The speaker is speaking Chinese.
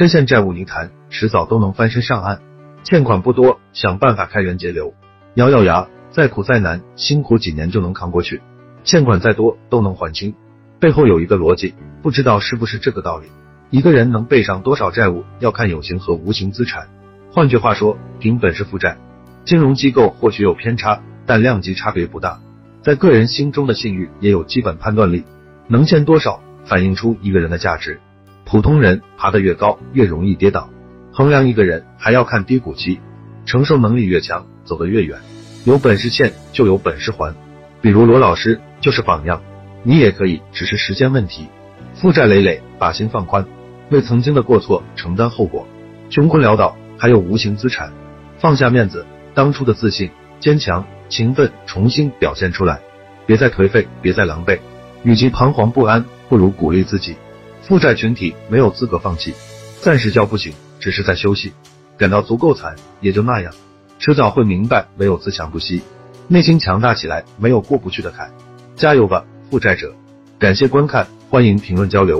深陷债务泥潭，迟早都能翻身上岸。欠款不多，想办法开源节流，咬咬牙，再苦再难，辛苦几年就能扛过去。欠款再多都能还清，背后有一个逻辑，不知道是不是这个道理。一个人能背上多少债务，要看有形和无形资产。换句话说，凭本事负债。金融机构或许有偏差，但量级差别不大。在个人心中的信誉也有基本判断力，能欠多少，反映出一个人的价值。普通人爬得越高，越容易跌倒。衡量一个人还要看低谷期，承受能力越强，走得越远。有本事欠，就有本事还。比如罗老师就是榜样，你也可以，只是时间问题。负债累累，把心放宽，为曾经的过错承担后果。穷困潦倒，还有无形资产，放下面子，当初的自信、坚强、勤奋重新表现出来。别再颓废，别再狼狈，与其彷徨不安，不如鼓励自己。负债群体没有资格放弃，暂时叫不醒，只是在休息。感到足够惨，也就那样，迟早会明白，唯有自强不息，内心强大起来，没有过不去的坎。加油吧，负债者！感谢观看，欢迎评论交流。